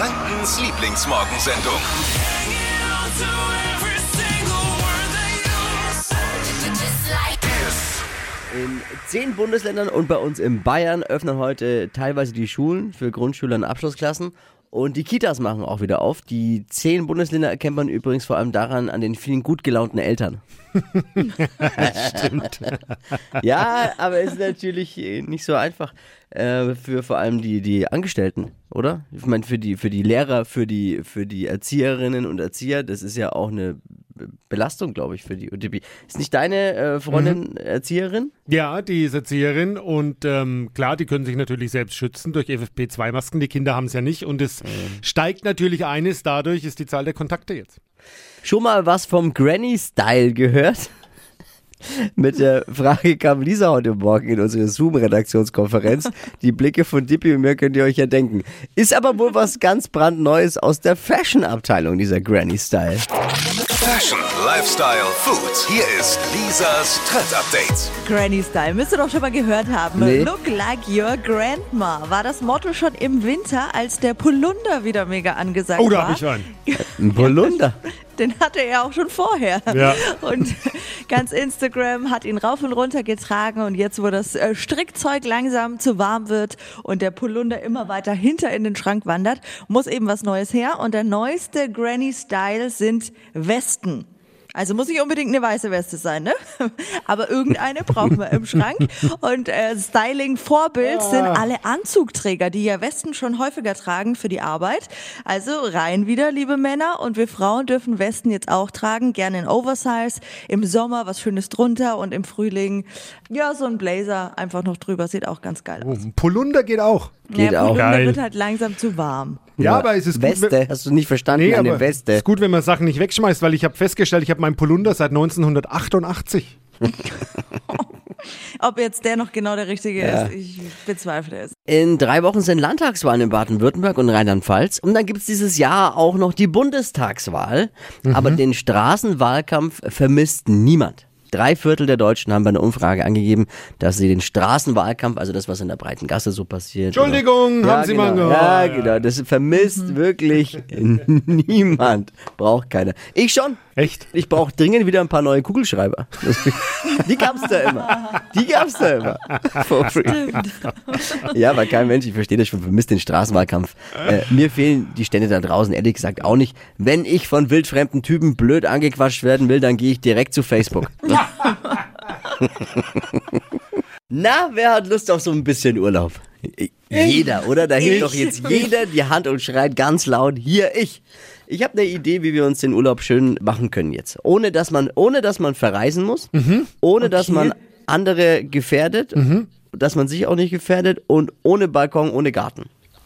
Frankens Lieblingsmorgensendung. In zehn Bundesländern und bei uns in Bayern öffnen heute teilweise die Schulen für Grundschüler und Abschlussklassen. Und die Kitas machen auch wieder auf. Die zehn Bundesländer erkennt man übrigens vor allem daran an den vielen gut gelaunten Eltern. Stimmt. Ja, aber es ist natürlich äh, nicht so einfach äh, für vor allem die, die Angestellten, oder? Ich meine, für die, für die Lehrer, für die, für die Erzieherinnen und Erzieher, das ist ja auch eine Belastung, glaube ich, für die. Die ist nicht deine äh, Freundin Erzieherin? Ja, die ist Erzieherin und ähm, klar, die können sich natürlich selbst schützen durch FFP2-Masken. Die Kinder haben es ja nicht und es steigt natürlich eines, dadurch ist die Zahl der Kontakte jetzt. Schon mal was vom Granny-Style gehört? Mit der Frage kam Lisa heute Morgen in unsere Zoom-Redaktionskonferenz. Die Blicke von Dippy und mir könnt ihr euch ja denken. Ist aber wohl was ganz brandneues aus der Fashion-Abteilung, dieser Granny-Style. Fashion, Lifestyle, Food. Hier ist Lisas Trend Update. Granny Style, müsst ihr doch schon mal gehört haben. Nee. Look like your grandma war das Motto schon im Winter, als der Polunder wieder mega angesagt Oh, da war. habe ich einen. Ein Polunder. Den hatte er auch schon vorher. Ja. Und ganz Instagram hat ihn rauf und runter getragen und jetzt, wo das äh, Strickzeug langsam zu warm wird und der Polunder immer weiter hinter in den Schrank wandert, muss eben was Neues her. Und der neueste Granny Style sind Westen. Also muss nicht unbedingt eine weiße Weste sein, ne? Aber irgendeine brauchen wir im Schrank. Und äh, Styling-Vorbild sind alle Anzugträger, die ja Westen schon häufiger tragen für die Arbeit. Also rein wieder, liebe Männer. Und wir Frauen dürfen Westen jetzt auch tragen, gerne in Oversize. Im Sommer was Schönes drunter und im Frühling, ja, so ein Blazer einfach noch drüber. Sieht auch ganz geil Oh, aus. ein Polunder geht auch. Geht ja, auch. Polunder Geil. wird halt langsam zu warm. Ja, aber es ist gut, Weste, wenn- hast du nicht verstanden? Nee, Eine aber Weste. ist gut, wenn man Sachen nicht wegschmeißt, weil ich habe festgestellt, ich habe meinen Polunder seit 1988. Ob jetzt der noch genau der richtige ist, ich bezweifle es. In drei Wochen sind Landtagswahlen in Baden-Württemberg und Rheinland-Pfalz. Und dann gibt es dieses Jahr auch noch die Bundestagswahl. Aber den Straßenwahlkampf vermisst niemand. Drei Viertel der Deutschen haben bei einer Umfrage angegeben, dass sie den Straßenwahlkampf, also das, was in der breiten Gasse so passiert. Entschuldigung, oder- haben Sie genau, mal gehört. Ja, genau. Das vermisst wirklich niemand. Braucht keiner. Ich schon. Echt? Ich brauche dringend wieder ein paar neue Kugelschreiber. Das- Die gab's da immer. Die gab's da immer. For free. Ja, aber kein Mensch, ich verstehe das schon, vermisst den Straßenwahlkampf. Äh, mir fehlen die Stände da draußen, ehrlich gesagt, auch nicht. Wenn ich von wildfremden Typen blöd angequatscht werden will, dann gehe ich direkt zu Facebook. Na, wer hat Lust auf so ein bisschen Urlaub? Jeder, oder? Da hebt doch jetzt jeder die Hand und schreit ganz laut, hier ich. Ich habe eine Idee, wie wir uns den Urlaub schön machen können jetzt. Ohne dass man, ohne dass man verreisen muss, ohne dass man andere gefährdet, dass man sich auch nicht gefährdet und ohne Balkon, ohne Garten.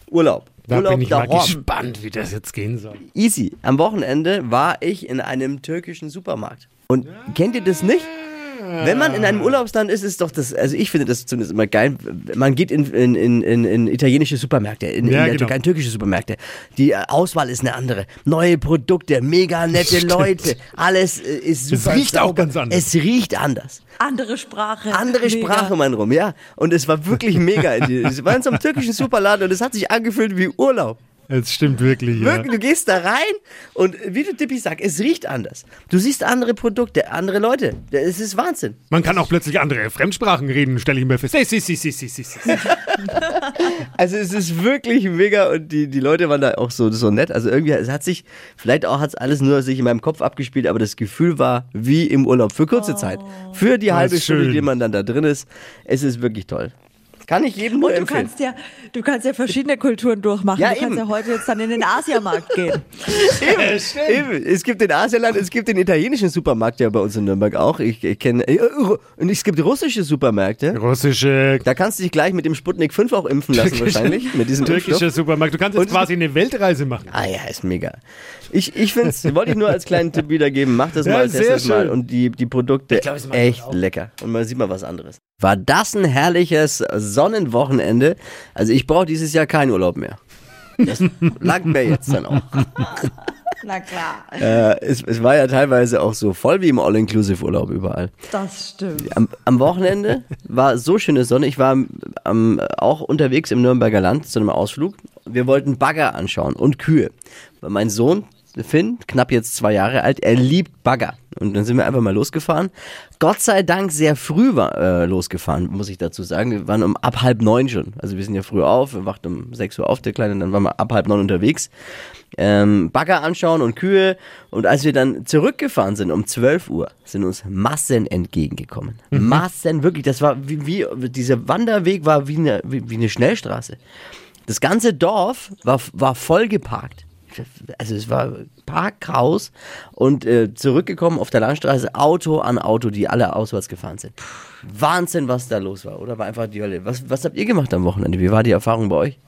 Urlaub. Da Urlaub bin ich mal daheim. gespannt, wie das jetzt gehen soll. Easy. Am Wochenende war ich in einem türkischen Supermarkt. Und kennt ihr das nicht? Wenn man in einem Urlaubsland ist, ist doch das, also ich finde das zumindest immer geil. Man geht in, in, in, in, in italienische Supermärkte, in, Ja, in der genau. Türkei in türkische Supermärkte. Die Auswahl ist eine andere. Neue Produkte, mega nette Stimmt. Leute, alles äh, ist super. riecht auch sauber. ganz anders. Es riecht anders. Andere Sprache. Andere Mega. Sprache, mein Rum, ja. Und es war wirklich mega. Es war in so einem türkischen Superladen und es hat sich angefühlt wie Urlaub. Es stimmt wirklich, ja. Wirklich, du gehst da rein und wie du Tippi sagst, es riecht anders. Du siehst andere Produkte, andere Leute. Es ist Wahnsinn. Man kann auch plötzlich andere Fremdsprachen reden, stelle ich mir fest. Si, si, si, si, si, si, si. Also es ist wirklich mega und die, die Leute waren da auch so, so nett. Also irgendwie, es hat sich, vielleicht auch hat es alles nur sich in meinem Kopf abgespielt, aber das Gefühl war wie im Urlaub für kurze Zeit. Für die halbe Stunde, die man dann da drin ist. Es ist wirklich toll. Kann ich jedem nur Und du empfehlen. kannst ja, du kannst ja verschiedene Kulturen durchmachen. Ja, du kannst eben. ja heute jetzt dann in den Asiamarkt gehen. Eben. Es gibt den Asialand, es gibt den italienischen Supermarkt ja bei uns in Nürnberg auch. Ich, ich kenne äh, und es gibt russische Supermärkte. Russische, Da kannst du dich gleich mit dem Sputnik 5 auch impfen lassen wahrscheinlich. Mit diesem türkischer Impfstoff. Supermarkt. Du kannst jetzt Und- quasi eine Weltreise machen. Ah ja, ist mega. Ich, ich finde es, wollte ich nur als kleinen Tipp wiedergeben, mach das Ja, mal, test das mal. schön. Und die, die Produkte, glaub, echt lecker. Und man sieht mal was anderes. War das ein herrliches Sonnenwochenende? Also ich brauche dieses Jahr keinen Urlaub mehr. Das langt mir jetzt dann auch. Na klar, Äh, es, es war ja teilweise auch so voll wie im All-Inclusive-Urlaub überall. das stimmt. Am, am Wochenende war so schöne Sonne. Ich war am, auch unterwegs im Nürnberger Land zu einem Ausflug. wir wollten Bagger anschauen und Kühe. Weil mein Sohn, Finn, knapp jetzt zwei Jahre alt, er liebt Bagger. Und dann sind wir einfach mal losgefahren. Gott sei Dank sehr früh war, äh, losgefahren, muss ich dazu sagen. Wir waren um ab halb neun schon. Also wir sind ja früh auf, wir wachten um sechs Uhr auf, der Kleine, dann waren wir ab halb neun unterwegs. Ähm, Bagger anschauen und Kühe. Und als wir dann zurückgefahren sind um 12 Uhr, sind uns Massen entgegengekommen. Massen, wirklich. Das war wie, wie dieser Wanderweg war wie eine, wie, wie eine Schnellstraße. Das ganze Dorf war, war voll geparkt. Also es war Parkhaus und äh, zurückgekommen auf der Landstraße, Auto an Auto, die alle auswärts gefahren sind. Wahnsinn, was da los war, oder? War einfach die Hölle. Was, was habt ihr gemacht am Wochenende? Wie war die Erfahrung bei euch?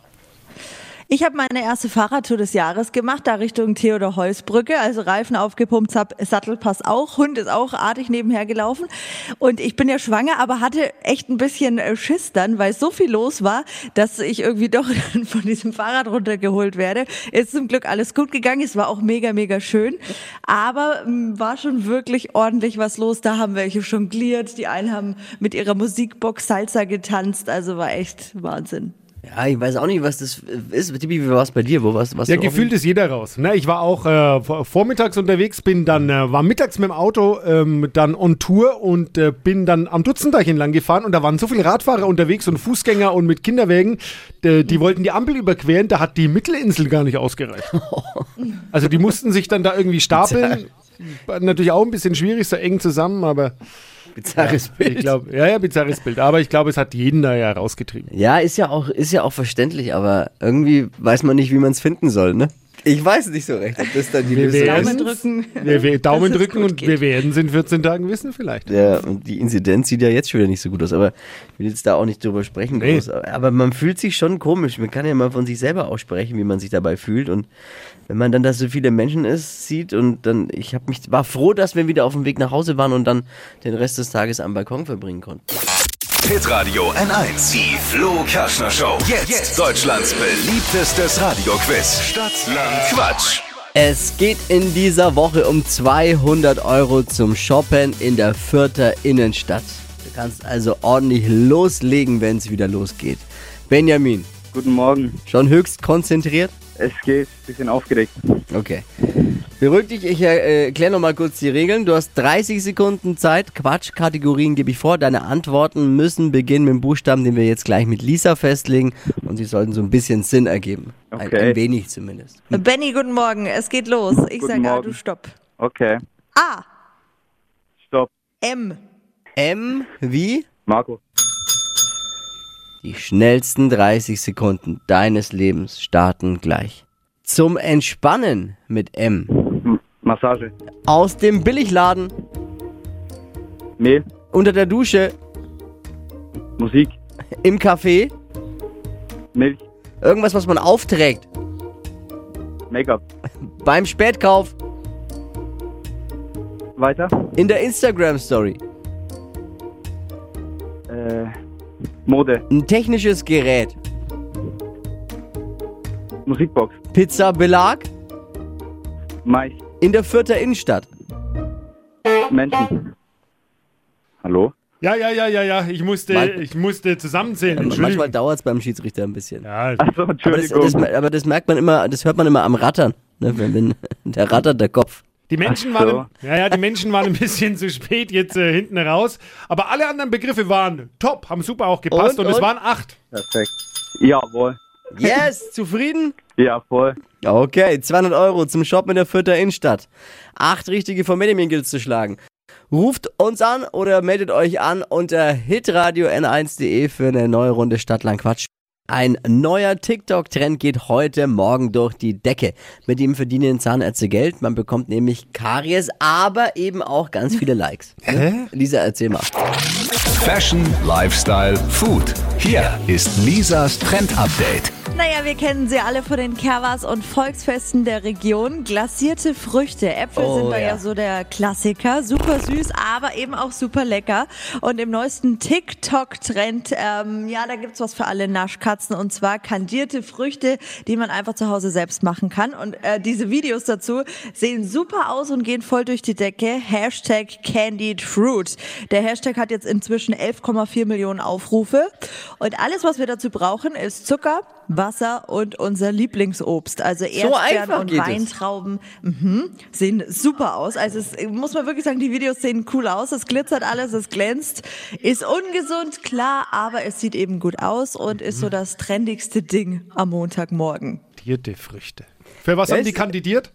Ich habe meine erste Fahrradtour des Jahres gemacht, da Richtung Theodor-Heuss-Brücke, also Reifen aufgepumpt, Sattelpass auch, Hund ist auch artig nebenher gelaufen. Und ich bin ja schwanger, aber hatte echt ein bisschen äh, Schiss dann, weil so viel los war, dass ich irgendwie doch dann von diesem Fahrrad runtergeholt werde. Ist zum Glück alles gut gegangen, es war auch mega, mega schön. Aber m, war schon wirklich ordentlich was los. Da haben welche jongliert, die einen haben mit ihrer Musikbox Salsa getanzt, also war echt Wahnsinn. Ja, ich weiß auch nicht, was das ist. Tippi, wie war es bei dir? Wo warst, warst Ja, gefühlt ist jeder raus. Ne, ich war auch äh, vor- vormittags unterwegs, bin dann, äh, war mittags mit dem Auto ähm, dann on Tour und äh, bin dann am Dutzendeich entlang gefahren und da waren so viele Radfahrer unterwegs und Fußgänger und mit Kinderwägen, die, die wollten die Ampel überqueren, da hat die Mittelinsel gar nicht ausgereicht. Also die mussten sich dann da irgendwie stapeln. War natürlich auch ein bisschen schwierig, so eng zusammen, aber Bizarres Bild. ich glaube, ja, ja, bizarres Bild. Aber ich glaube, es hat jeden da ja rausgetrieben. Ja, ist ja auch, ist ja auch verständlich, aber irgendwie weiß man nicht, wie man es finden soll, ne? Ich weiß nicht so recht, ob das dann die Wir Lösung werden- ist. Daumen drücken. Wir, wir Daumen drücken und geht. wir werden es in 14 Tagen wissen vielleicht. Ja, und die Inzidenz sieht ja jetzt schon wieder nicht so gut aus, aber ich will jetzt da auch nicht drüber sprechen. Nee. Groß. Aber man fühlt sich schon komisch. Man kann ja mal von sich selber aussprechen, wie man sich dabei fühlt. Und wenn man dann da so viele Menschen ist, sieht und dann, ich hab mich, war froh, dass wir wieder auf dem Weg nach Hause waren und dann den Rest des Tages am Balkon verbringen konnten. Hitradio N1. Die Flo Kaschner Show. Jetzt, Deutschlands beliebtestes Radioquiz. Stadt, Land, Quatsch. Es geht in dieser Woche um 200 Euro zum Shoppen in der Fürther Innenstadt. Du kannst also ordentlich loslegen, wenn es wieder losgeht. Benjamin, Guten Morgen. schon höchst konzentriert? Es geht, bisschen aufgeregt. Okay. Beruhig dich, ich äh, erkläre nochmal kurz die Regeln. Du hast 30 Sekunden Zeit. Quatschkategorien gebe ich vor. Deine Antworten müssen beginnen mit dem Buchstaben, den wir jetzt gleich mit Lisa festlegen. Und sie sollten so ein bisschen Sinn ergeben. Ein, Okay. ein wenig zumindest. Benny, guten Morgen, es geht los. Ich sage A, du stopp. Okay, A, stopp. M, M wie? Marco. Die schnellsten 30 Sekunden deines Lebens starten gleich. Zum Entspannen mit M. Massage. Aus dem Billigladen, Mehl. unter der Dusche, Musik. im Café, Milch. irgendwas, was man aufträgt, Make-up. beim Spätkauf, Weiter. in der Instagram-Story, Äh, Mode. ein technisches Gerät, Musikbox. Pizza-Belag, Mais. In der Fürther Innenstadt. Menschen. Hallo? Ja, ja, ja, ja, ja. Ich musste, Mal- ich musste zusammenzählen. Manchmal Entschuldigung. dauert es beim Schiedsrichter ein bisschen. Ja, Achso, Aber das, Entschuldigung. das, aber das merkt man immer, das hört man immer am Rattern. Ne? Wenn, wenn, der rattert der Kopf. die Menschen so. waren, ja, ja, die Menschen waren ein bisschen zu spät jetzt äh, hinten raus. Aber alle anderen Begriffe waren top, haben super auch gepasst Und, und, es und? waren acht. Perfekt. Jawohl. Yes, zufrieden? Ja, voll. Okay, 200 Euro zum Shop in der Fürther Innenstadt. Acht richtige von Benjamin gilt zu schlagen. Ruft uns an oder meldet euch an unter hitradio n1.de für eine neue Runde Stadtland Quatsch. Ein neuer TikTok-Trend geht heute Morgen durch die Decke. Mit ihm verdienen Zahnärzte Geld. Man bekommt nämlich Karies, aber eben auch ganz viele Likes. Hä? Lisa, erzähl mal. Fashion, Lifestyle, Food. Hier ist Lisas Trend Update. Naja, wir kennen sie alle von den Kerwas und Volksfesten der Region. Glasierte Früchte. Äpfel Oh, sind da ja. ja. so der Klassiker. Super süß, aber eben auch super lecker. Und im neuesten TikTok-Trend, ähm, ja, da gibt's was für alle Naschkatzen. Und zwar kandierte Früchte, die man einfach zu Hause selbst machen kann. Und äh, diese Videos dazu sehen super aus und gehen voll durch die Decke. Hashtag Candied Fruit. Der Hashtag hat jetzt inzwischen inzwischen 11,4 Millionen Aufrufe. Und alles, was wir dazu brauchen, ist Zucker, Wasser und unser Lieblingsobst. Also Erdbeeren einfach und. Weintrauben. Mhm, sehen super aus. Also es muss man wirklich sagen, die Videos sehen cool aus. Es glitzert alles, es glänzt. Ist ungesund, klar, aber es sieht eben gut aus und ist so das trendigste Ding am Montagmorgen. Kandidierte Früchte. Für was haben die ist- kandidiert?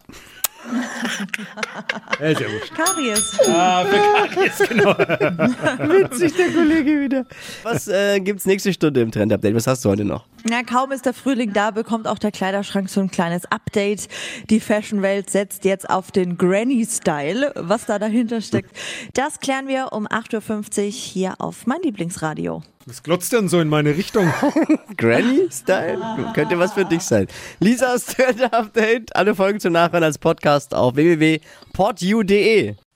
ja. Karies. Ah, für Karies, genau. Witzig, der Kollege wieder. Was äh, gibt's nächste Stunde im Trend-Update? Was hast du heute noch? Na, kaum ist der Frühling da, bekommt auch der Kleiderschrank so ein kleines Update. Die Fashion-Welt setzt jetzt auf den Granny-Style. Was da dahinter steckt, das klären wir um 8.50 Uhr hier auf mein Lieblingsradio. Was glotzt denn so in meine Richtung? Granny-Style? Könnte was für dich sein. Lisas Trend-Update. Alle Folgen zum Nachhören als Podcast auf www.podu.de.